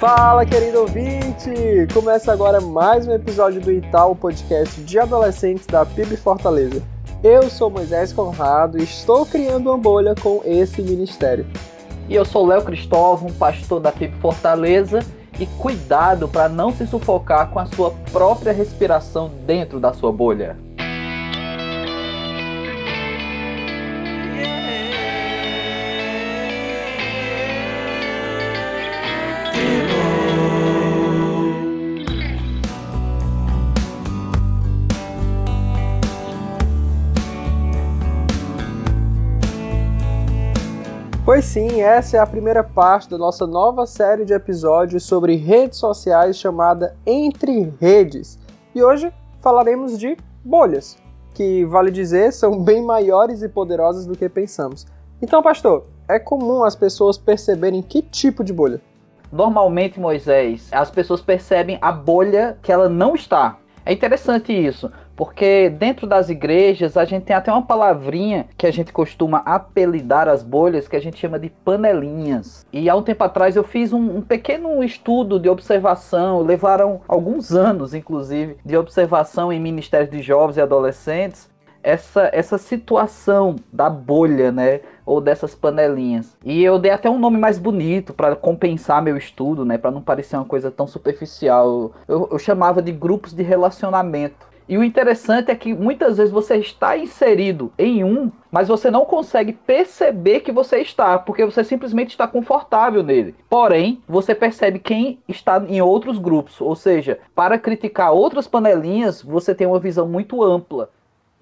Fala, querido ouvinte! Começa agora mais um episódio do Itaú Podcast de adolescentes da PIB Fortaleza. Eu sou Moisés Conrado e estou criando uma bolha com esse ministério. E eu sou Léo Cristóvão, pastor da PIB Fortaleza, e cuidado para não se sufocar com a sua própria respiração dentro da sua bolha. Pois sim, essa é a primeira parte da nossa nova série de episódios sobre redes sociais chamada Entre Redes. E hoje falaremos de bolhas, que, vale dizer, são bem maiores e poderosas do que pensamos. Então, pastor, é comum as pessoas perceberem que tipo de bolha? Normalmente, Moisés, as pessoas percebem a bolha que ela não está. É interessante isso, porque dentro das igrejas a gente tem até uma palavrinha que a gente costuma apelidar as bolhas que a gente chama de panelinhas. E há um tempo atrás eu fiz um, um pequeno estudo de observação, levaram alguns anos inclusive de observação em ministérios de jovens e adolescentes essa, essa situação da bolha, né? Ou dessas panelinhas. E eu dei até um nome mais bonito para compensar meu estudo, né? Para não parecer uma coisa tão superficial. Eu, eu chamava de grupos de relacionamento. E o interessante é que muitas vezes você está inserido em um, mas você não consegue perceber que você está, porque você simplesmente está confortável nele. Porém, você percebe quem está em outros grupos, ou seja, para criticar outras panelinhas, você tem uma visão muito ampla.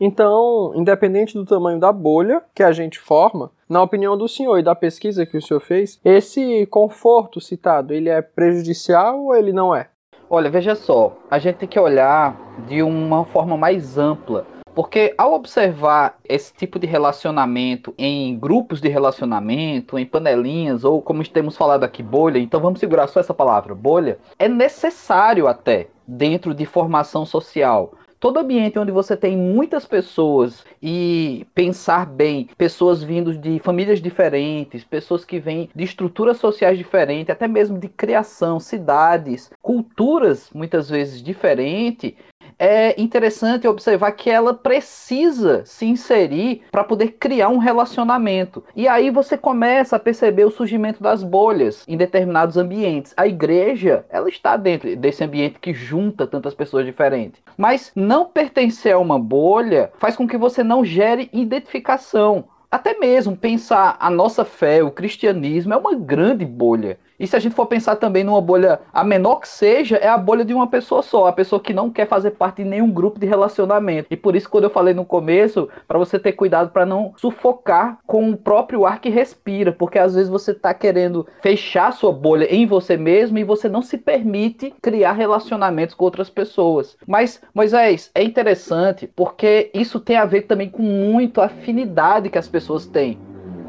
Então, independente do tamanho da bolha que a gente forma, na opinião do senhor e da pesquisa que o senhor fez, esse conforto citado, ele é prejudicial ou ele não é? Olha, veja só, a gente tem que olhar de uma forma mais ampla. Porque ao observar esse tipo de relacionamento em grupos de relacionamento, em panelinhas, ou como temos falado aqui, bolha, então vamos segurar só essa palavra, bolha, é necessário até dentro de formação social todo ambiente onde você tem muitas pessoas e pensar bem, pessoas vindo de famílias diferentes, pessoas que vêm de estruturas sociais diferentes, até mesmo de criação, cidades, culturas muitas vezes diferentes, é interessante observar que ela precisa se inserir para poder criar um relacionamento. E aí você começa a perceber o surgimento das bolhas em determinados ambientes. A igreja, ela está dentro desse ambiente que junta tantas pessoas diferentes. Mas não pertencer a uma bolha faz com que você não gere identificação. Até mesmo pensar a nossa fé, o cristianismo, é uma grande bolha. E se a gente for pensar também numa bolha, a menor que seja, é a bolha de uma pessoa só, a pessoa que não quer fazer parte de nenhum grupo de relacionamento. E por isso, quando eu falei no começo, para você ter cuidado para não sufocar com o próprio ar que respira, porque às vezes você está querendo fechar sua bolha em você mesmo e você não se permite criar relacionamentos com outras pessoas. Mas, Moisés, é interessante porque isso tem a ver também com muito afinidade que as pessoas têm.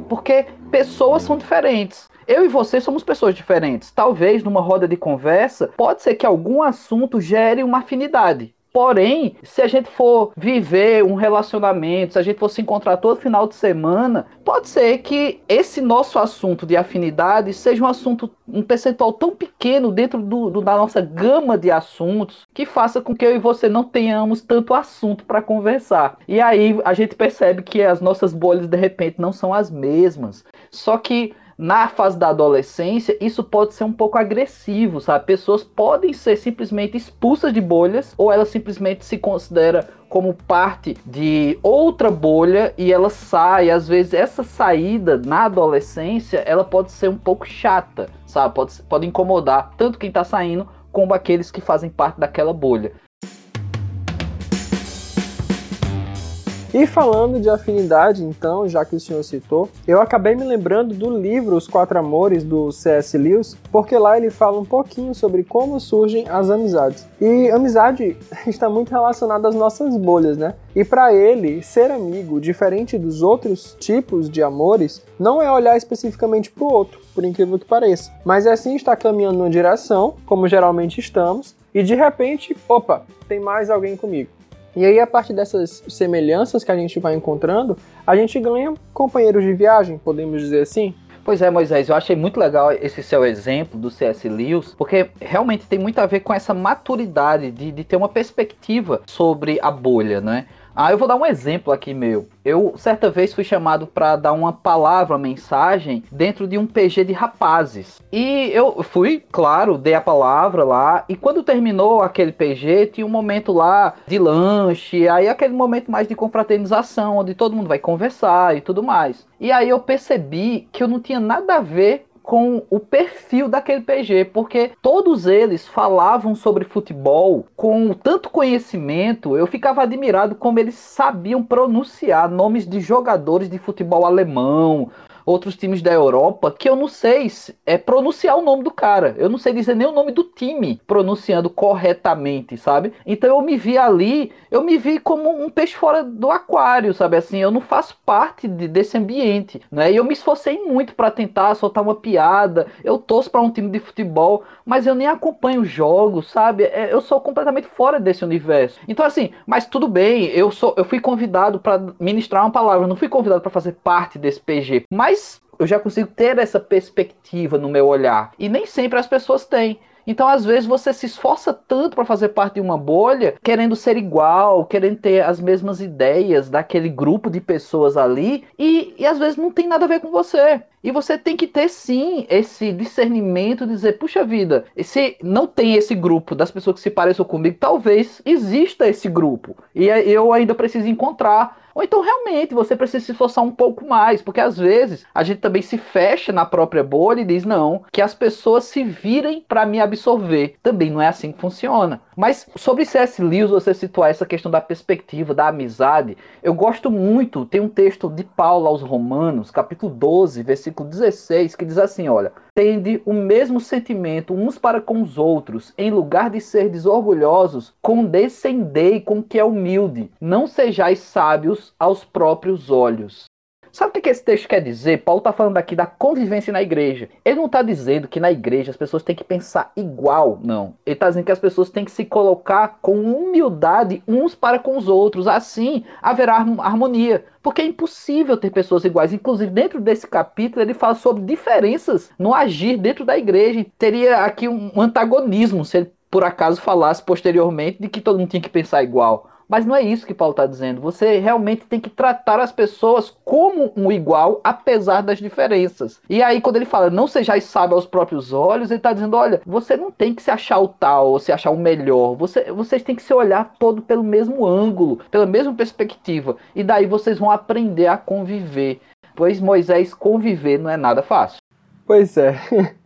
Porque pessoas são diferentes. Eu e você somos pessoas diferentes. Talvez numa roda de conversa, pode ser que algum assunto gere uma afinidade. Porém, se a gente for viver um relacionamento, se a gente for se encontrar todo final de semana, pode ser que esse nosso assunto de afinidade seja um assunto, um percentual tão pequeno dentro do, do da nossa gama de assuntos que faça com que eu e você não tenhamos tanto assunto para conversar. E aí a gente percebe que as nossas bolhas de repente não são as mesmas. Só que na fase da adolescência, isso pode ser um pouco agressivo, sabe? Pessoas podem ser simplesmente expulsas de bolhas ou ela simplesmente se considera como parte de outra bolha e ela sai. Às vezes essa saída na adolescência, ela pode ser um pouco chata, sabe? Pode, pode incomodar tanto quem está saindo como aqueles que fazem parte daquela bolha. E falando de afinidade, então, já que o senhor citou, eu acabei me lembrando do livro Os Quatro Amores, do C.S. Lewis, porque lá ele fala um pouquinho sobre como surgem as amizades. E amizade está muito relacionada às nossas bolhas, né? E para ele, ser amigo, diferente dos outros tipos de amores, não é olhar especificamente para o outro, por incrível que pareça, mas é sim estar caminhando numa direção, como geralmente estamos, e de repente, opa, tem mais alguém comigo. E aí, a partir dessas semelhanças que a gente vai encontrando, a gente ganha companheiros de viagem, podemos dizer assim. Pois é, Moisés, eu achei muito legal esse seu exemplo do C.S. Lewis, porque realmente tem muito a ver com essa maturidade de, de ter uma perspectiva sobre a bolha, né? Ah, eu vou dar um exemplo aqui meu. Eu certa vez fui chamado para dar uma palavra, uma mensagem dentro de um PG de rapazes. E eu fui, claro, dei a palavra lá. E quando terminou aquele PG, tinha um momento lá de lanche, aí aquele momento mais de confraternização, onde todo mundo vai conversar e tudo mais. E aí eu percebi que eu não tinha nada a ver com o perfil daquele PG, porque todos eles falavam sobre futebol com tanto conhecimento, eu ficava admirado como eles sabiam pronunciar nomes de jogadores de futebol alemão, outros times da Europa que eu não sei é pronunciar o nome do cara. Eu não sei dizer nem o nome do time pronunciando corretamente, sabe? Então eu me vi ali, eu me vi como um peixe fora do aquário, sabe? Assim, eu não faço parte de, desse ambiente, né? E eu me esforcei muito para tentar soltar uma piada. Eu torço para um time de futebol, mas eu nem acompanho jogos, sabe? É, eu sou completamente fora desse universo. Então assim, mas tudo bem, eu sou, eu fui convidado para ministrar uma palavra, não fui convidado para fazer parte desse PG, mas mas eu já consigo ter essa perspectiva no meu olhar. E nem sempre as pessoas têm. Então, às vezes, você se esforça tanto para fazer parte de uma bolha, querendo ser igual, querendo ter as mesmas ideias daquele grupo de pessoas ali, e, e às vezes não tem nada a ver com você. E você tem que ter sim esse discernimento de dizer, puxa vida, se não tem esse grupo das pessoas que se pareçam comigo, talvez exista esse grupo. E eu ainda preciso encontrar. Ou então realmente você precisa se esforçar um pouco mais, porque às vezes a gente também se fecha na própria bolha e diz não, que as pessoas se virem para me absorver. Também não é assim que funciona. Mas sobre C.S. Lewis, você situar essa questão da perspectiva, da amizade, eu gosto muito, tem um texto de Paulo aos Romanos, capítulo 12, versículo 16, que diz assim, olha, tende o mesmo sentimento uns para com os outros, em lugar de ser desorgulhosos, condescendei com que é humilde, não sejais sábios aos próprios olhos. Sabe o que esse texto quer dizer? Paulo está falando aqui da convivência na igreja. Ele não está dizendo que na igreja as pessoas têm que pensar igual, não. Ele está dizendo que as pessoas têm que se colocar com humildade uns para com os outros. Assim haverá harmonia. Porque é impossível ter pessoas iguais. Inclusive, dentro desse capítulo, ele fala sobre diferenças no agir dentro da igreja. Teria aqui um antagonismo se ele por acaso falasse posteriormente de que todo mundo tinha que pensar igual. Mas não é isso que Paulo está dizendo. Você realmente tem que tratar as pessoas como um igual, apesar das diferenças. E aí, quando ele fala, não sejais sábio aos próprios olhos, ele está dizendo: olha, você não tem que se achar o tal ou se achar o melhor. Você, vocês têm que se olhar todo pelo mesmo ângulo, pela mesma perspectiva. E daí vocês vão aprender a conviver. Pois Moisés conviver não é nada fácil. Pois é.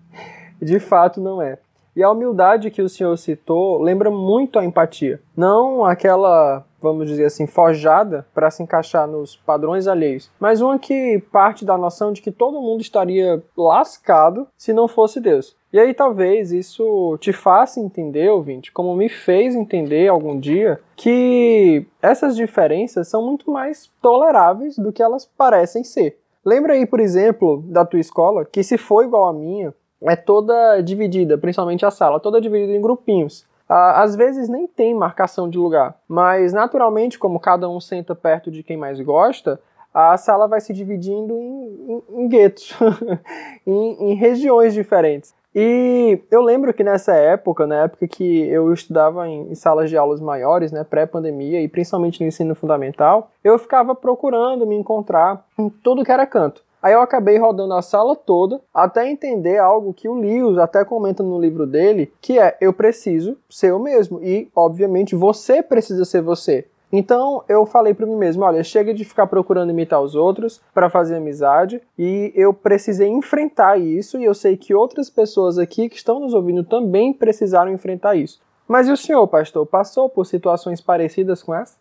De fato, não é. E a humildade que o senhor citou lembra muito a empatia. Não aquela, vamos dizer assim, forjada para se encaixar nos padrões alheios, mas uma que parte da noção de que todo mundo estaria lascado se não fosse Deus. E aí talvez isso te faça entender, ouvinte, como me fez entender algum dia, que essas diferenças são muito mais toleráveis do que elas parecem ser. Lembra aí, por exemplo, da tua escola, que se for igual à minha, é toda dividida, principalmente a sala, toda dividida em grupinhos. Às vezes nem tem marcação de lugar, mas naturalmente, como cada um senta perto de quem mais gosta, a sala vai se dividindo em, em, em guetos, em, em regiões diferentes. E eu lembro que nessa época, na época que eu estudava em, salas de aulas maiores, né, pré-pandemia e principalmente no ensino fundamental, eu ficava procurando me encontrar em tudo que era canto. Aí eu acabei rodando a sala toda até entender algo que o Lewis até comenta no livro dele, que é eu preciso ser eu mesmo e, obviamente, você precisa ser você. Então eu falei para mim mesmo, olha, chega de ficar procurando imitar os outros para fazer amizade e eu precisei enfrentar isso e eu sei que outras pessoas aqui que estão nos ouvindo também precisaram enfrentar isso. Mas e o senhor, pastor, passou por situações parecidas com essa?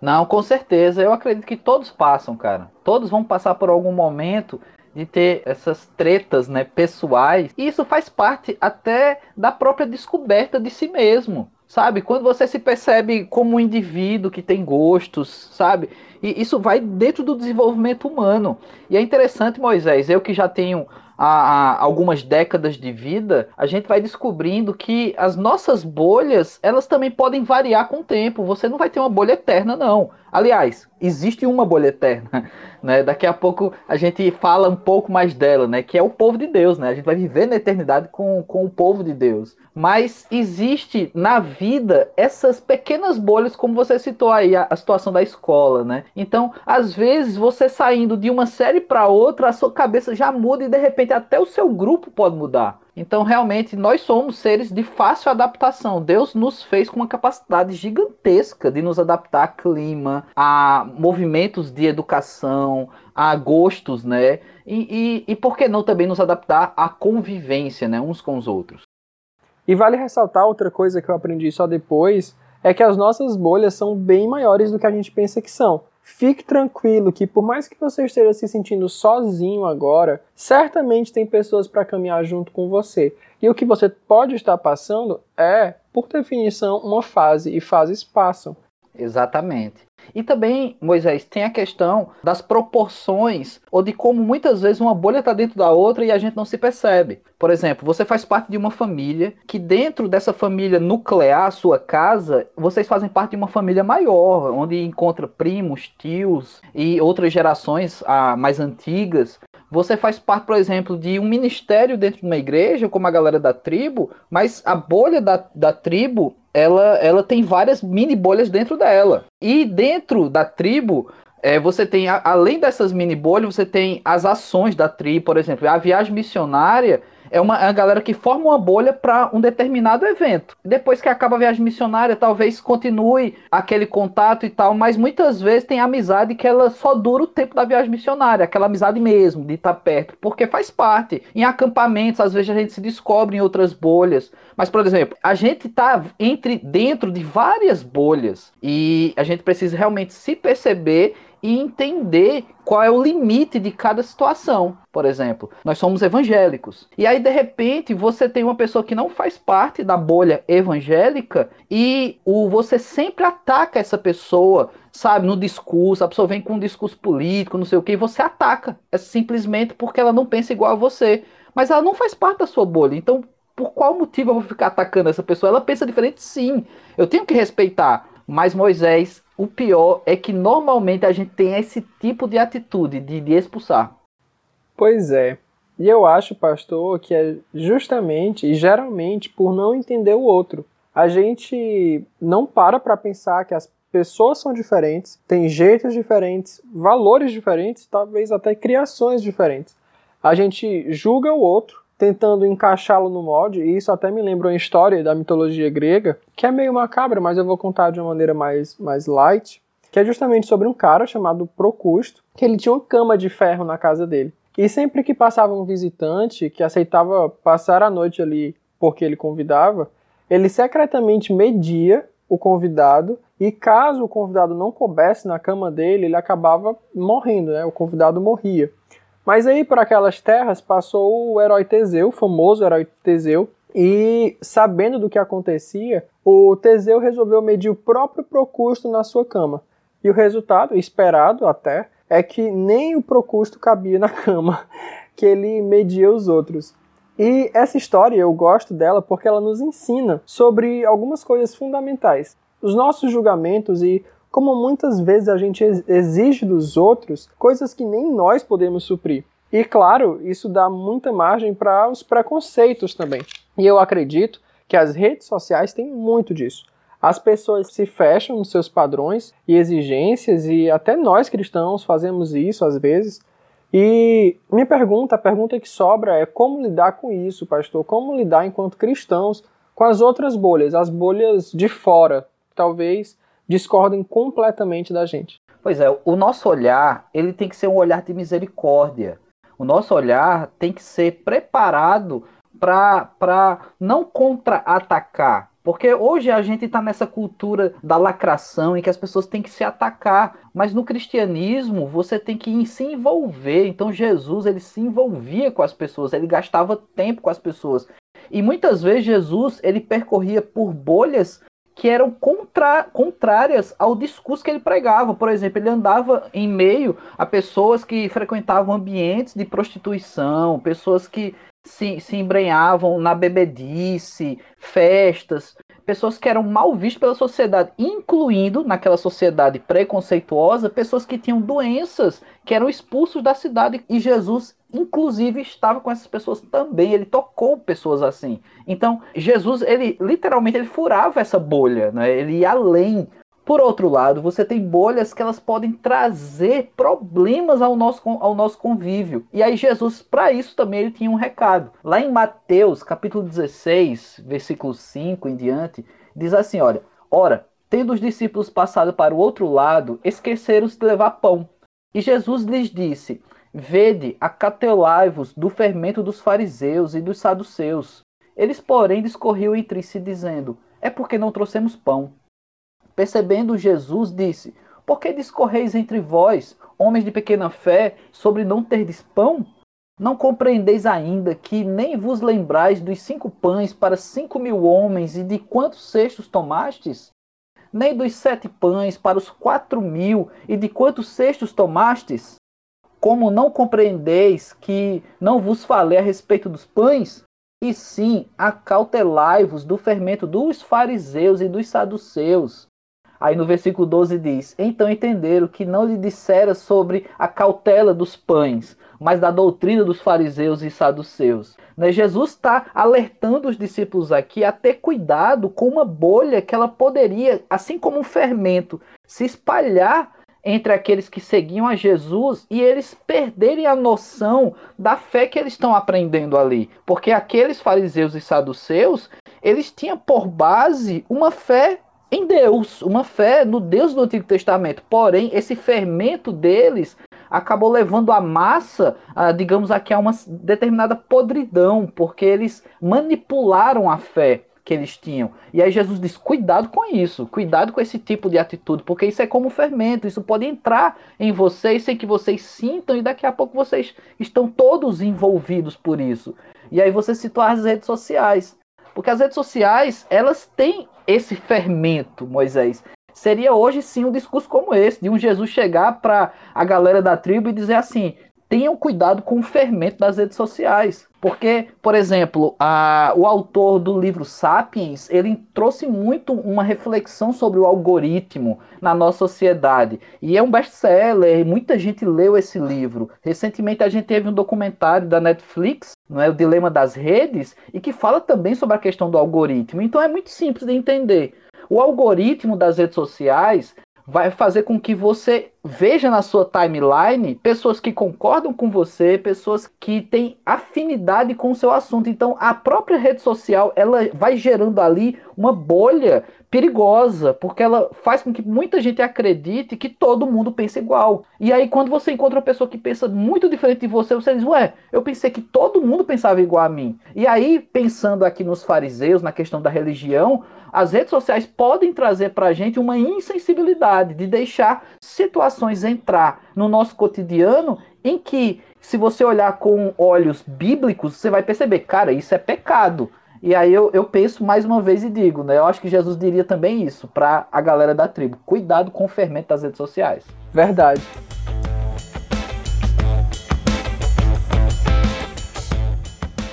Não, com certeza. Eu acredito que todos passam, cara. Todos vão passar por algum momento de ter essas tretas, né, pessoais. E isso faz parte até da própria descoberta de si mesmo. Sabe? Quando você se percebe como um indivíduo que tem gostos, sabe? E isso vai dentro do desenvolvimento humano. E é interessante, Moisés, eu que já tenho há, há algumas décadas de vida, a gente vai descobrindo que as nossas bolhas, elas também podem variar com o tempo. Você não vai ter uma bolha eterna, não. Aliás, existe uma bolha eterna, né? Daqui a pouco a gente fala um pouco mais dela, né? Que é o povo de Deus, né? A gente vai viver na eternidade com, com o povo de Deus. Mas existe na vida essas pequenas bolhas, como você citou aí, a, a situação da escola, né? Então, às vezes, você saindo de uma série para outra, a sua cabeça já muda e de repente até o seu grupo pode mudar. Então, realmente, nós somos seres de fácil adaptação. Deus nos fez com uma capacidade gigantesca de nos adaptar a clima, a movimentos de educação, a gostos, né? E, e, e por que não também nos adaptar à convivência, né? Uns com os outros. E vale ressaltar outra coisa que eu aprendi só depois, é que as nossas bolhas são bem maiores do que a gente pensa que são. Fique tranquilo que por mais que você esteja se sentindo sozinho agora, certamente tem pessoas para caminhar junto com você. E o que você pode estar passando é, por definição, uma fase e fases passam. Exatamente. E também, Moisés, tem a questão das proporções, ou de como muitas vezes uma bolha está dentro da outra e a gente não se percebe. Por exemplo, você faz parte de uma família que, dentro dessa família nuclear, sua casa, vocês fazem parte de uma família maior, onde encontra primos, tios e outras gerações ah, mais antigas. Você faz parte, por exemplo, de um ministério dentro de uma igreja, como a galera da tribo, mas a bolha da, da tribo ela, ela tem várias mini bolhas dentro dela. E dentro da tribo, é, você tem, além dessas mini bolhas, você tem as ações da tribo, por exemplo, a viagem missionária é uma, é uma galera que forma uma bolha para um determinado evento. Depois que acaba a viagem missionária, talvez continue aquele contato e tal, mas muitas vezes tem amizade que ela só dura o tempo da viagem missionária, aquela amizade mesmo, de estar perto, porque faz parte. Em acampamentos, às vezes a gente se descobre em outras bolhas. Mas, por exemplo, a gente está entre dentro de várias bolhas e a gente precisa realmente se perceber e entender qual é o limite de cada situação. Por exemplo, nós somos evangélicos. E aí, de repente, você tem uma pessoa que não faz parte da bolha evangélica e o, você sempre ataca essa pessoa, sabe, no discurso. A pessoa vem com um discurso político, não sei o que, e você ataca. É simplesmente porque ela não pensa igual a você. Mas ela não faz parte da sua bolha. Então, por qual motivo eu vou ficar atacando essa pessoa? Ela pensa diferente, sim. Eu tenho que respeitar. Mas Moisés o pior é que normalmente a gente tem esse tipo de atitude de, de expulsar. Pois é. E eu acho, pastor, que é justamente e geralmente por não entender o outro. A gente não para para pensar que as pessoas são diferentes, têm jeitos diferentes, valores diferentes, talvez até criações diferentes. A gente julga o outro tentando encaixá-lo no molde, e isso até me lembra uma história da mitologia grega, que é meio macabra, mas eu vou contar de uma maneira mais, mais light, que é justamente sobre um cara chamado Procusto, que ele tinha uma cama de ferro na casa dele. E sempre que passava um visitante que aceitava passar a noite ali porque ele convidava, ele secretamente media o convidado e caso o convidado não coubesse na cama dele, ele acabava morrendo, né? O convidado morria. Mas aí por aquelas terras passou o herói Teseu, o famoso herói Teseu, e sabendo do que acontecia, o Teseu resolveu medir o próprio Procusto na sua cama. E o resultado, esperado até, é que nem o Procusto cabia na cama, que ele media os outros. E essa história eu gosto dela porque ela nos ensina sobre algumas coisas fundamentais. Os nossos julgamentos e como muitas vezes a gente exige dos outros coisas que nem nós podemos suprir. E claro, isso dá muita margem para os preconceitos também. E eu acredito que as redes sociais têm muito disso. As pessoas se fecham nos seus padrões e exigências, e até nós cristãos fazemos isso às vezes. E minha pergunta, a pergunta que sobra é como lidar com isso, pastor? Como lidar enquanto cristãos com as outras bolhas, as bolhas de fora, talvez discordem completamente da gente. Pois é, o nosso olhar, ele tem que ser um olhar de misericórdia. O nosso olhar tem que ser preparado para não contra-atacar. Porque hoje a gente está nessa cultura da lacração em que as pessoas têm que se atacar. Mas no cristianismo você tem que se envolver. Então Jesus ele se envolvia com as pessoas, ele gastava tempo com as pessoas. E muitas vezes Jesus ele percorria por bolhas que eram contra, contrárias ao discurso que ele pregava. Por exemplo, ele andava em meio a pessoas que frequentavam ambientes de prostituição, pessoas que se, se embrenhavam na bebedice, festas, pessoas que eram mal vistas pela sociedade, incluindo naquela sociedade preconceituosa, pessoas que tinham doenças, que eram expulsos da cidade. E Jesus inclusive estava com essas pessoas também, ele tocou pessoas assim. Então, Jesus, ele literalmente ele furava essa bolha, né? Ele ia além. Por outro lado, você tem bolhas que elas podem trazer problemas ao nosso, ao nosso convívio. E aí Jesus, para isso também ele tinha um recado. Lá em Mateus, capítulo 16, versículo 5 em diante, diz assim, olha: "Ora, tendo os discípulos passado para o outro lado, esqueceram-se de levar pão. E Jesus lhes disse: Vede, acatelai-vos do fermento dos fariseus e dos saduceus. Eles, porém, discorriam entre si, dizendo: É porque não trouxemos pão. Percebendo Jesus, disse: Por que discorreis entre vós, homens de pequena fé, sobre não terdes pão? Não compreendeis ainda que nem vos lembrais dos cinco pães para cinco mil homens e de quantos cestos tomastes? Nem dos sete pães para os quatro mil e de quantos cestos tomastes? Como não compreendeis que não vos falei a respeito dos pães? E sim, acautelai-vos do fermento dos fariseus e dos saduceus. Aí no versículo 12 diz: Então entenderam que não lhe dissera sobre a cautela dos pães, mas da doutrina dos fariseus e saduceus. Né? Jesus está alertando os discípulos aqui a ter cuidado com uma bolha que ela poderia, assim como um fermento, se espalhar entre aqueles que seguiam a Jesus e eles perderem a noção da fé que eles estão aprendendo ali. Porque aqueles fariseus e saduceus, eles tinham por base uma fé em Deus, uma fé no Deus do Antigo Testamento. Porém, esse fermento deles acabou levando a massa, a, digamos aqui, a uma determinada podridão, porque eles manipularam a fé que eles tinham. E aí Jesus diz: cuidado com isso, cuidado com esse tipo de atitude, porque isso é como fermento, isso pode entrar em vocês sem que vocês sintam, e daqui a pouco vocês estão todos envolvidos por isso. E aí você citou as redes sociais. Porque as redes sociais, elas têm esse fermento, Moisés. Seria hoje sim um discurso como esse, de um Jesus chegar para a galera da tribo e dizer assim: tenham cuidado com o fermento das redes sociais. Porque, por exemplo, a, o autor do livro Sapiens, ele trouxe muito uma reflexão sobre o algoritmo na nossa sociedade. E é um best-seller, muita gente leu esse livro. Recentemente a gente teve um documentário da Netflix, não é, o Dilema das Redes, e que fala também sobre a questão do algoritmo. Então é muito simples de entender. O algoritmo das redes sociais vai fazer com que você veja na sua timeline pessoas que concordam com você, pessoas que têm afinidade com o seu assunto. Então, a própria rede social, ela vai gerando ali uma bolha perigosa, porque ela faz com que muita gente acredite que todo mundo pensa igual. E aí, quando você encontra uma pessoa que pensa muito diferente de você, você diz, ué, eu pensei que todo mundo pensava igual a mim. E aí, pensando aqui nos fariseus, na questão da religião, as redes sociais podem trazer para a gente uma insensibilidade de deixar situações entrar no nosso cotidiano em que, se você olhar com olhos bíblicos, você vai perceber, cara, isso é pecado. E aí eu, eu penso mais uma vez e digo, né? Eu acho que Jesus diria também isso para a galera da tribo. Cuidado com o fermento das redes sociais. Verdade.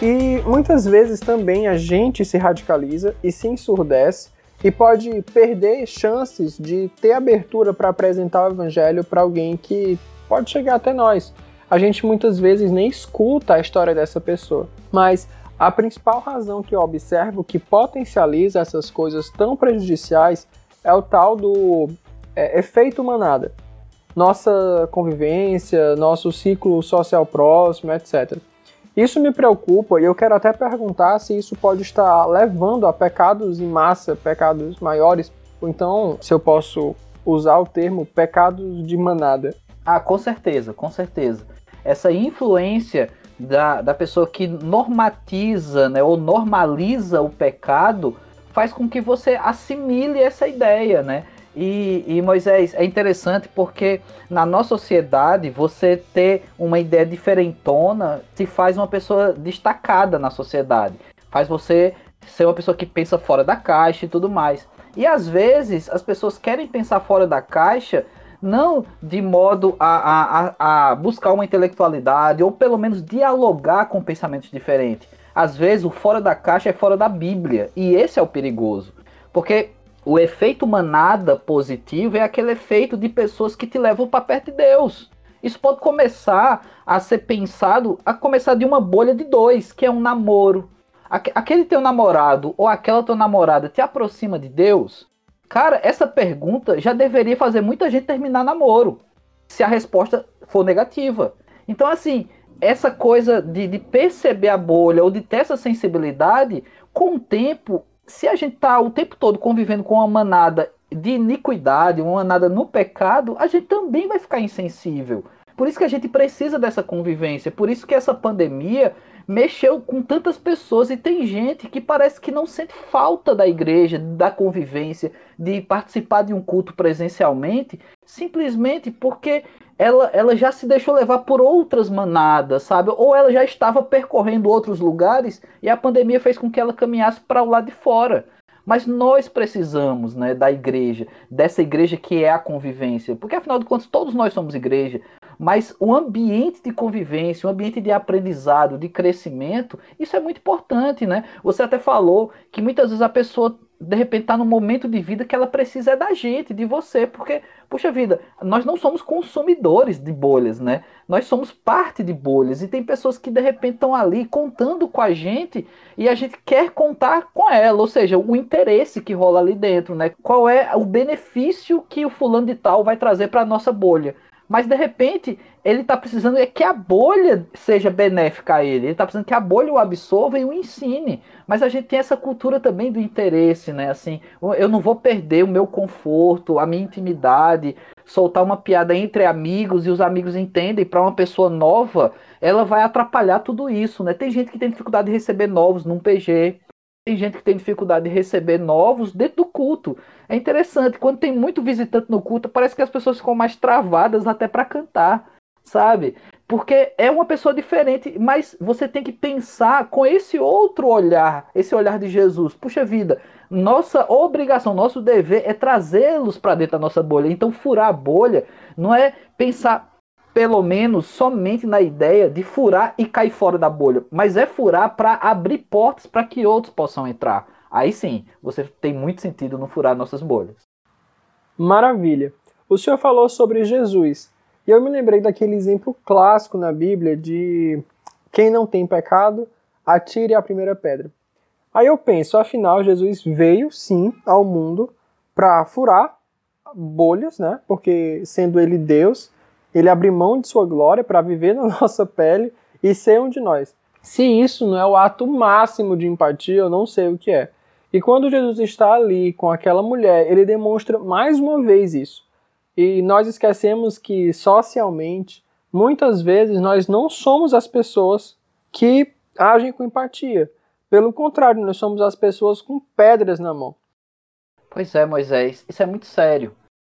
E muitas vezes também a gente se radicaliza e se ensurdece e pode perder chances de ter abertura para apresentar o evangelho para alguém que pode chegar até nós. A gente muitas vezes nem escuta a história dessa pessoa, mas a principal razão que eu observo que potencializa essas coisas tão prejudiciais é o tal do é, efeito manada. Nossa convivência, nosso ciclo social próximo, etc. Isso me preocupa e eu quero até perguntar se isso pode estar levando a pecados em massa, pecados maiores, ou então se eu posso usar o termo pecados de manada. Ah, com certeza, com certeza. Essa influência da, da pessoa que normatiza né, ou normaliza o pecado faz com que você assimile essa ideia, né? E, e, Moisés, é interessante porque na nossa sociedade você ter uma ideia diferentona te faz uma pessoa destacada na sociedade. Faz você ser uma pessoa que pensa fora da caixa e tudo mais. E às vezes as pessoas querem pensar fora da caixa, não de modo a, a, a buscar uma intelectualidade, ou pelo menos dialogar com pensamentos diferentes. Às vezes o fora da caixa é fora da Bíblia, e esse é o perigoso. Porque o efeito manada positivo é aquele efeito de pessoas que te levam para perto de Deus. Isso pode começar a ser pensado, a começar de uma bolha de dois, que é um namoro. Aquele teu namorado ou aquela tua namorada te aproxima de Deus? Cara, essa pergunta já deveria fazer muita gente terminar namoro, se a resposta for negativa. Então, assim, essa coisa de, de perceber a bolha ou de ter essa sensibilidade, com o tempo, se a gente tá o tempo todo convivendo com uma manada de iniquidade, uma manada no pecado, a gente também vai ficar insensível. Por isso que a gente precisa dessa convivência, por isso que essa pandemia mexeu com tantas pessoas e tem gente que parece que não sente falta da igreja, da convivência, de participar de um culto presencialmente, simplesmente porque ela, ela já se deixou levar por outras manadas, sabe? Ou ela já estava percorrendo outros lugares e a pandemia fez com que ela caminhasse para o lado de fora. Mas nós precisamos né, da igreja, dessa igreja que é a convivência, porque afinal de contas todos nós somos igreja, mas o ambiente de convivência, o ambiente de aprendizado, de crescimento, isso é muito importante, né? Você até falou que muitas vezes a pessoa de repente está num momento de vida que ela precisa é da gente, de você, porque, puxa vida, nós não somos consumidores de bolhas, né? Nós somos parte de bolhas e tem pessoas que de repente estão ali contando com a gente e a gente quer contar com ela, ou seja, o interesse que rola ali dentro, né? Qual é o benefício que o fulano de tal vai trazer para a nossa bolha? Mas de repente ele está precisando é que a bolha seja benéfica a ele. Ele está precisando que a bolha o absorva e o ensine. Mas a gente tem essa cultura também do interesse, né? Assim, eu não vou perder o meu conforto, a minha intimidade, soltar uma piada entre amigos e os amigos entendem. Para uma pessoa nova, ela vai atrapalhar tudo isso, né? Tem gente que tem dificuldade de receber novos num PG. Tem gente que tem dificuldade de receber novos dentro do culto. É interessante, quando tem muito visitante no culto, parece que as pessoas ficam mais travadas até para cantar, sabe? Porque é uma pessoa diferente, mas você tem que pensar com esse outro olhar, esse olhar de Jesus. Puxa vida, nossa obrigação, nosso dever é trazê-los para dentro da nossa bolha. Então, furar a bolha não é pensar pelo menos somente na ideia de furar e cair fora da bolha, mas é furar para abrir portas para que outros possam entrar. Aí sim, você tem muito sentido no furar nossas bolhas. Maravilha. O senhor falou sobre Jesus, e eu me lembrei daquele exemplo clássico na Bíblia de quem não tem pecado, atire a primeira pedra. Aí eu penso, afinal, Jesus veio sim ao mundo para furar bolhas, né? Porque sendo ele Deus, ele abre mão de sua glória para viver na nossa pele e ser um de nós. Se isso não é o ato máximo de empatia, eu não sei o que é. E quando Jesus está ali com aquela mulher, ele demonstra mais uma vez isso. E nós esquecemos que socialmente, muitas vezes nós não somos as pessoas que agem com empatia. Pelo contrário, nós somos as pessoas com pedras na mão. Pois é, Moisés, isso é muito sério.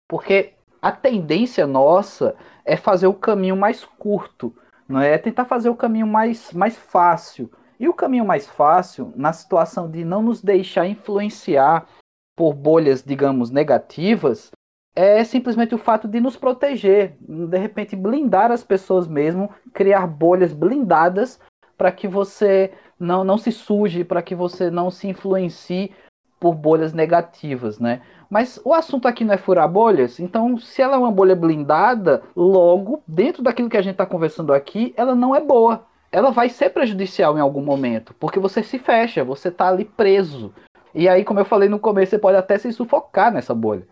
Porque a tendência nossa é fazer o caminho mais curto, não é? é tentar fazer o caminho mais, mais fácil. E o caminho mais fácil, na situação de não nos deixar influenciar por bolhas, digamos, negativas, é simplesmente o fato de nos proteger, de repente blindar as pessoas mesmo, criar bolhas blindadas para que você não, não se suje, para que você não se influencie por bolhas negativas, né? Mas o assunto aqui não é furar bolhas, então se ela é uma bolha blindada, logo, dentro daquilo que a gente está conversando aqui, ela não é boa. Ela vai ser prejudicial em algum momento, porque você se fecha, você está ali preso. E aí, como eu falei no começo, você pode até se sufocar nessa bolha.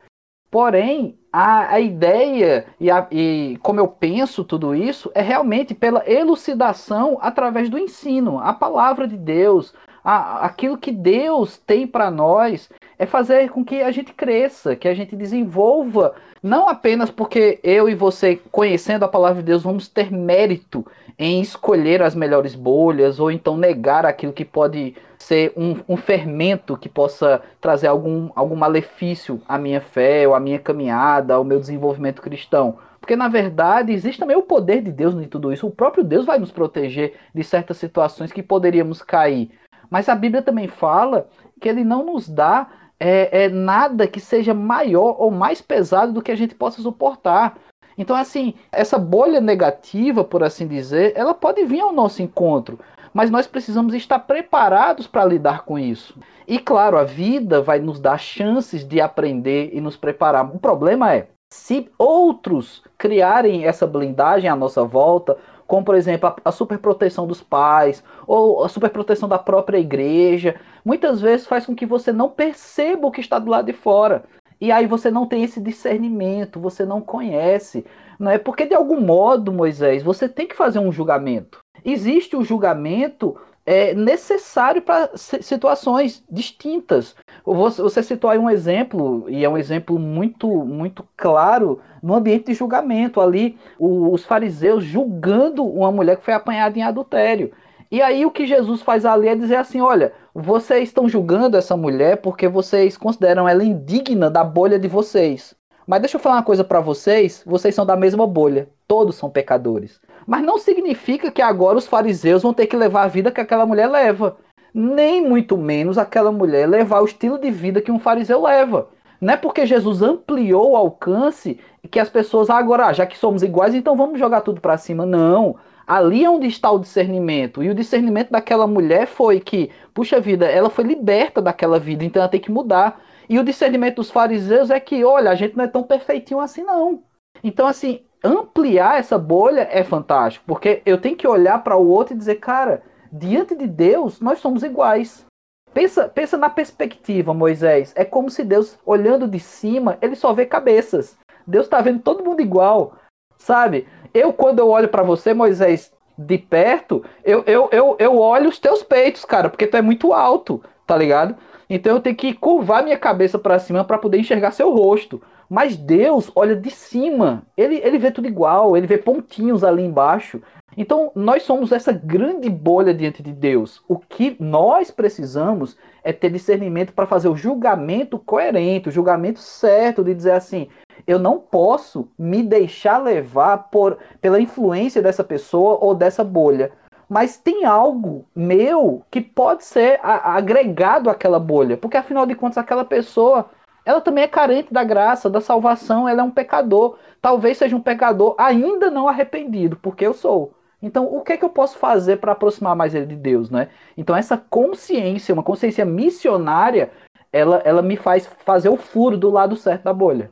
Porém, a, a ideia e, a, e como eu penso tudo isso é realmente pela elucidação através do ensino, a palavra de Deus, a, aquilo que Deus tem para nós é fazer com que a gente cresça, que a gente desenvolva, não apenas porque eu e você, conhecendo a palavra de Deus, vamos ter mérito em escolher as melhores bolhas, ou então negar aquilo que pode ser um, um fermento que possa trazer algum, algum malefício à minha fé, ou à minha caminhada, ao meu desenvolvimento cristão. Porque na verdade existe também o poder de Deus em tudo isso. O próprio Deus vai nos proteger de certas situações que poderíamos cair. Mas a Bíblia também fala que ele não nos dá é, é nada que seja maior ou mais pesado do que a gente possa suportar. Então, assim, essa bolha negativa, por assim dizer, ela pode vir ao nosso encontro, mas nós precisamos estar preparados para lidar com isso. E claro, a vida vai nos dar chances de aprender e nos preparar. O problema é, se outros criarem essa blindagem à nossa volta, como por exemplo a, a superproteção dos pais ou a superproteção da própria igreja, muitas vezes faz com que você não perceba o que está do lado de fora. E aí você não tem esse discernimento, você não conhece. Não é porque de algum modo, Moisés, você tem que fazer um julgamento. Existe o julgamento é, necessário para situações distintas. Você, você citou aí um exemplo, e é um exemplo muito, muito claro, no ambiente de julgamento. Ali, o, os fariseus julgando uma mulher que foi apanhada em adultério. E aí o que Jesus faz ali é dizer assim: olha, vocês estão julgando essa mulher porque vocês consideram ela indigna da bolha de vocês. Mas deixa eu falar uma coisa para vocês: vocês são da mesma bolha, todos são pecadores. Mas não significa que agora os fariseus vão ter que levar a vida que aquela mulher leva. Nem muito menos aquela mulher levar o estilo de vida que um fariseu leva. Não é porque Jesus ampliou o alcance que as pessoas agora, ah, já que somos iguais, então vamos jogar tudo para cima. Não. Ali é onde está o discernimento. E o discernimento daquela mulher foi que, puxa vida, ela foi liberta daquela vida, então ela tem que mudar. E o discernimento dos fariseus é que, olha, a gente não é tão perfeitinho assim, não. Então, assim, ampliar essa bolha é fantástico, porque eu tenho que olhar para o outro e dizer, cara, diante de Deus, nós somos iguais. Pensa, pensa na perspectiva, Moisés. É como se Deus, olhando de cima, ele só vê cabeças. Deus está vendo todo mundo igual, sabe? Eu, quando eu olho para você, Moisés, de perto, eu, eu, eu, eu olho os teus peitos, cara, porque tu é muito alto, tá ligado? Então eu tenho que curvar minha cabeça para cima para poder enxergar seu rosto. Mas Deus olha de cima, ele, ele vê tudo igual, ele vê pontinhos ali embaixo. Então nós somos essa grande bolha diante de Deus. O que nós precisamos é ter discernimento para fazer o julgamento coerente, o julgamento certo de dizer assim: eu não posso me deixar levar por, pela influência dessa pessoa ou dessa bolha. Mas tem algo meu que pode ser agregado àquela bolha, porque afinal de contas aquela pessoa ela também é carente da graça, da salvação, ela é um pecador. Talvez seja um pecador ainda não arrependido, porque eu sou. Então, o que é que eu posso fazer para aproximar mais ele de Deus, né? Então, essa consciência, uma consciência missionária, ela, ela me faz fazer o furo do lado certo da bolha.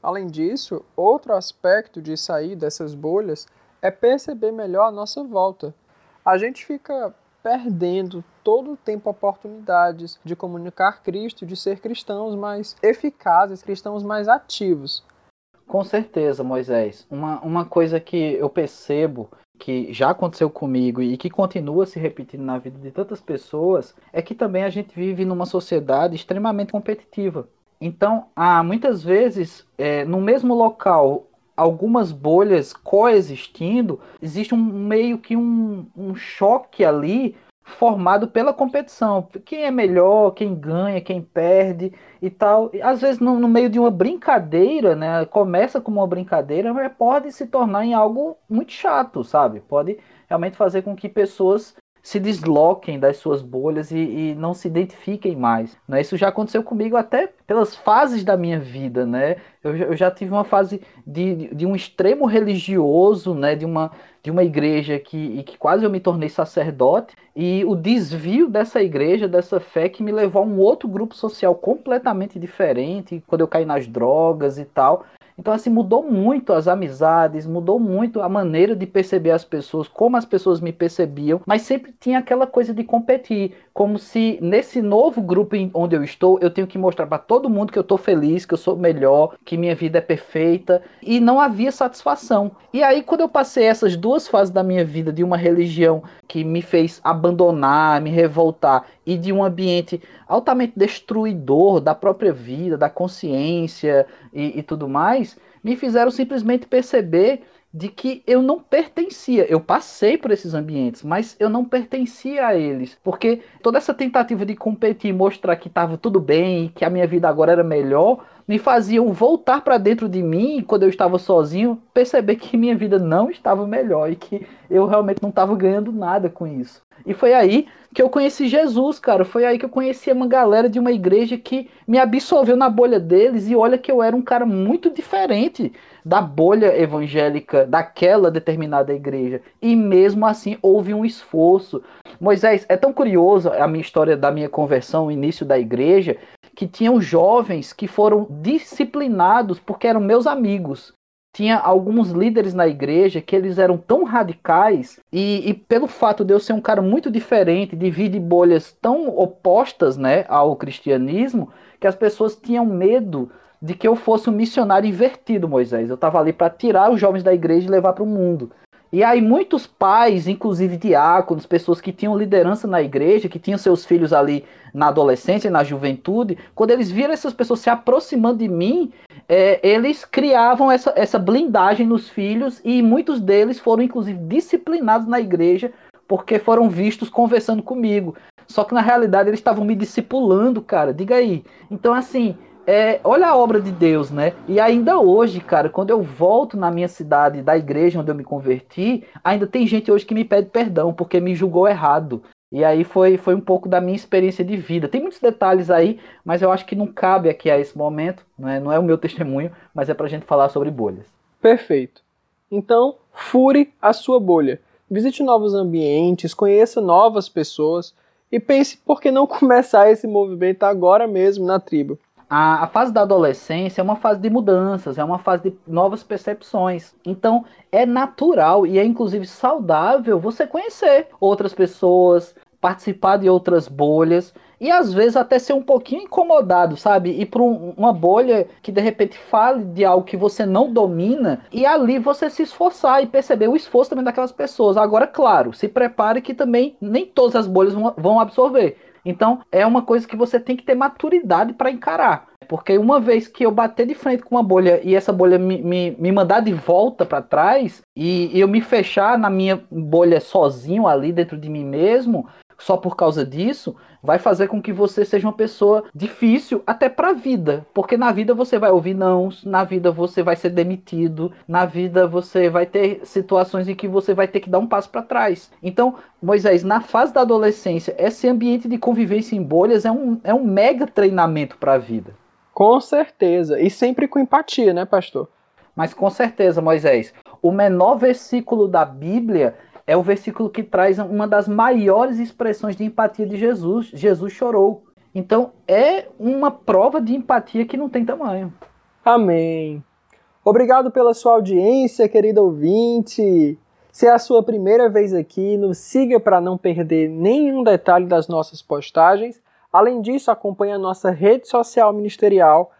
Além disso, outro aspecto de sair dessas bolhas é perceber melhor a nossa volta. A gente fica perdendo todo o tempo oportunidades de comunicar Cristo, de ser cristãos mais eficazes, cristãos mais ativos. Com certeza, Moisés. Uma, uma coisa que eu percebo que já aconteceu comigo e que continua se repetindo na vida de tantas pessoas é que também a gente vive numa sociedade extremamente competitiva. Então, há muitas vezes, é, no mesmo local, algumas bolhas coexistindo, existe um meio que um, um choque ali formado pela competição. Quem é melhor, quem ganha, quem perde e tal. E, às vezes, no, no, meio de uma brincadeira, né? Começa como uma brincadeira, mas pode se tornar em algo muito chato, sabe? Pode realmente fazer com que pessoas se desloquem das suas bolhas e, e, não se identifiquem mais. Né? Isso já aconteceu comigo até pelas fases da minha vida. Né? Eu, eu já tive uma fase de, de um extremo religioso, né? de, uma, de uma igreja que, que quase eu me tornei sacerdote, e o desvio dessa igreja, dessa fé, que me levou a um outro grupo social completamente diferente, quando eu caí nas drogas e tal. Então, assim, mudou muito as amizades, mudou muito a maneira de perceber as pessoas, como as pessoas me percebiam, mas sempre tinha aquela coisa de competir, como se nesse novo grupo onde eu estou, eu tenho que mostrar para todo mundo que eu estou feliz, que eu sou melhor, que minha vida é perfeita, e não havia satisfação. E aí, quando eu passei essas duas fases da minha vida, de uma religião que me fez abandonar, me revoltar, e de um ambiente altamente destruidor da própria vida, da consciência e, e tudo mais, me fizeram simplesmente perceber de que eu não pertencia. Eu passei por esses ambientes, mas eu não pertencia a eles, porque toda essa tentativa de competir, mostrar que estava tudo bem que a minha vida agora era melhor, me faziam voltar para dentro de mim quando eu estava sozinho, perceber que minha vida não estava melhor e que eu realmente não estava ganhando nada com isso. E foi aí que eu conheci Jesus, cara. Foi aí que eu conheci uma galera de uma igreja que me absolveu na bolha deles. E olha que eu era um cara muito diferente da bolha evangélica daquela determinada igreja. E mesmo assim houve um esforço. Moisés, é tão curioso a minha história da minha conversão, o início da igreja, que tinham jovens que foram disciplinados porque eram meus amigos tinha alguns líderes na igreja que eles eram tão radicais e, e, pelo fato de eu ser um cara muito diferente, de vir de bolhas tão opostas né, ao cristianismo, que as pessoas tinham medo de que eu fosse um missionário invertido, Moisés. Eu estava ali para tirar os jovens da igreja e levar para o mundo. E aí muitos pais, inclusive diáconos, pessoas que tinham liderança na igreja, que tinham seus filhos ali na adolescência, na juventude, quando eles viram essas pessoas se aproximando de mim, é, eles criavam essa, essa blindagem nos filhos e muitos deles foram inclusive disciplinados na igreja porque foram vistos conversando comigo. Só que na realidade eles estavam me discipulando, cara. Diga aí. Então assim, é, olha a obra de Deus, né? E ainda hoje, cara, quando eu volto na minha cidade, da igreja onde eu me converti, ainda tem gente hoje que me pede perdão porque me julgou errado. E aí foi, foi um pouco da minha experiência de vida. Tem muitos detalhes aí, mas eu acho que não cabe aqui a esse momento, não é, não é o meu testemunho, mas é pra gente falar sobre bolhas. Perfeito. Então, fure a sua bolha. Visite novos ambientes, conheça novas pessoas e pense por que não começar esse movimento agora mesmo na tribo. A, a, fase da adolescência é uma fase de mudanças, é uma fase de novas percepções. Então é natural e é inclusive saudável você conhecer outras pessoas, participar de outras bolhas e às vezes até ser um pouquinho incomodado, sabe? Ir para um, uma bolha que de repente fale de algo que você não domina e ali você se esforçar e perceber o esforço também daquelas pessoas. Agora, claro, se prepare que também nem todas as bolhas vão, vão absorver. Então, é uma coisa que você tem que ter maturidade para encarar. Porque uma vez que eu bater de frente com uma bolha e essa bolha me, me, me mandar de volta para trás e, e eu me fechar na minha bolha sozinho ali dentro de mim mesmo, só por causa disso, vai fazer com que você seja uma pessoa difícil até para a vida, porque na vida você vai ouvir não, na vida você vai ser demitido, na vida você vai ter situações em que você vai ter que dar um passo para trás. Então, Moisés, na fase da adolescência, esse ambiente de convivência em bolhas é um, é um mega treinamento para a vida. Com certeza, e sempre com empatia, né, pastor? Mas com certeza, Moisés, o menor versículo da Bíblia é o versículo que traz uma das maiores expressões de empatia de Jesus. Jesus chorou. Então é uma prova de empatia que não tem tamanho. Amém. Obrigado pela sua audiência, querido ouvinte. Se é a sua primeira vez aqui, nos siga para não perder nenhum detalhe das nossas postagens. Além disso, acompanhe a nossa rede social ministerial,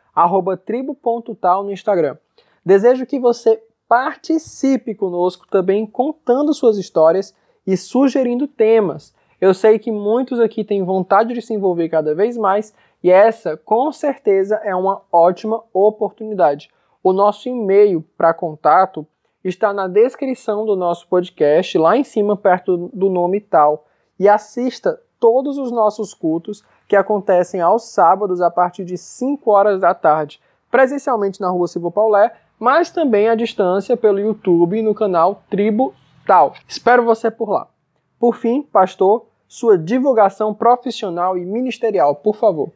tribo.tal no Instagram. Desejo que você participe conosco também contando suas histórias e sugerindo temas. Eu sei que muitos aqui têm vontade de se envolver cada vez mais e essa, com certeza, é uma ótima oportunidade. O nosso e-mail para contato está na descrição do nosso podcast, lá em cima, perto do nome tal. E assista todos os nossos cultos que acontecem aos sábados a partir de 5 horas da tarde, presencialmente na Rua Silva Paulé mas também à distância pelo YouTube no canal Tribo Tal. Espero você por lá. Por fim, pastor, sua divulgação profissional e ministerial, por favor.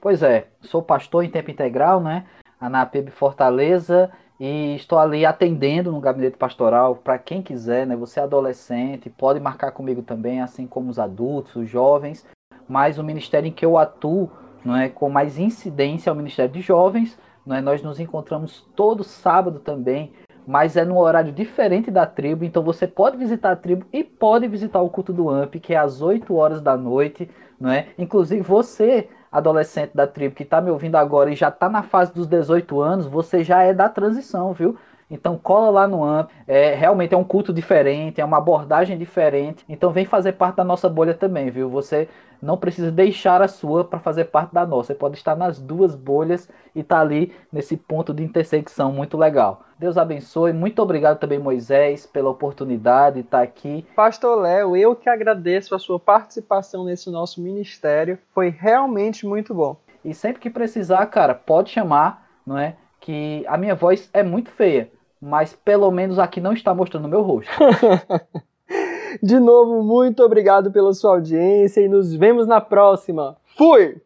Pois é, sou pastor em tempo integral, né? Na PIB Fortaleza e estou ali atendendo no gabinete pastoral para quem quiser, né? Você é adolescente, pode marcar comigo também, assim como os adultos, os jovens. Mas o ministério em que eu atuo, não é, com mais incidência é o Ministério de Jovens, né? Nós nos encontramos todo sábado também, mas é num horário diferente da tribo, então você pode visitar a tribo e pode visitar o culto do AMP, que é às 8 horas da noite, não é? Inclusive você, adolescente da tribo que está me ouvindo agora e já está na fase dos 18 anos, você já é da transição, viu? Então cola lá no AMP, é, realmente é um culto diferente, é uma abordagem diferente. Então vem fazer parte da nossa bolha também, viu? Você não precisa deixar a sua para fazer parte da nossa. Você pode estar nas duas bolhas e estar tá ali nesse ponto de intersecção muito legal. Deus abençoe. Muito obrigado também, Moisés, pela oportunidade de estar aqui. Pastor Léo, eu que agradeço a sua participação nesse nosso ministério. Foi realmente muito bom. E sempre que precisar, cara, pode chamar, não é? Que a minha voz é muito feia, mas pelo menos aqui não está mostrando o meu rosto. De novo, muito obrigado pela sua audiência e nos vemos na próxima. Fui!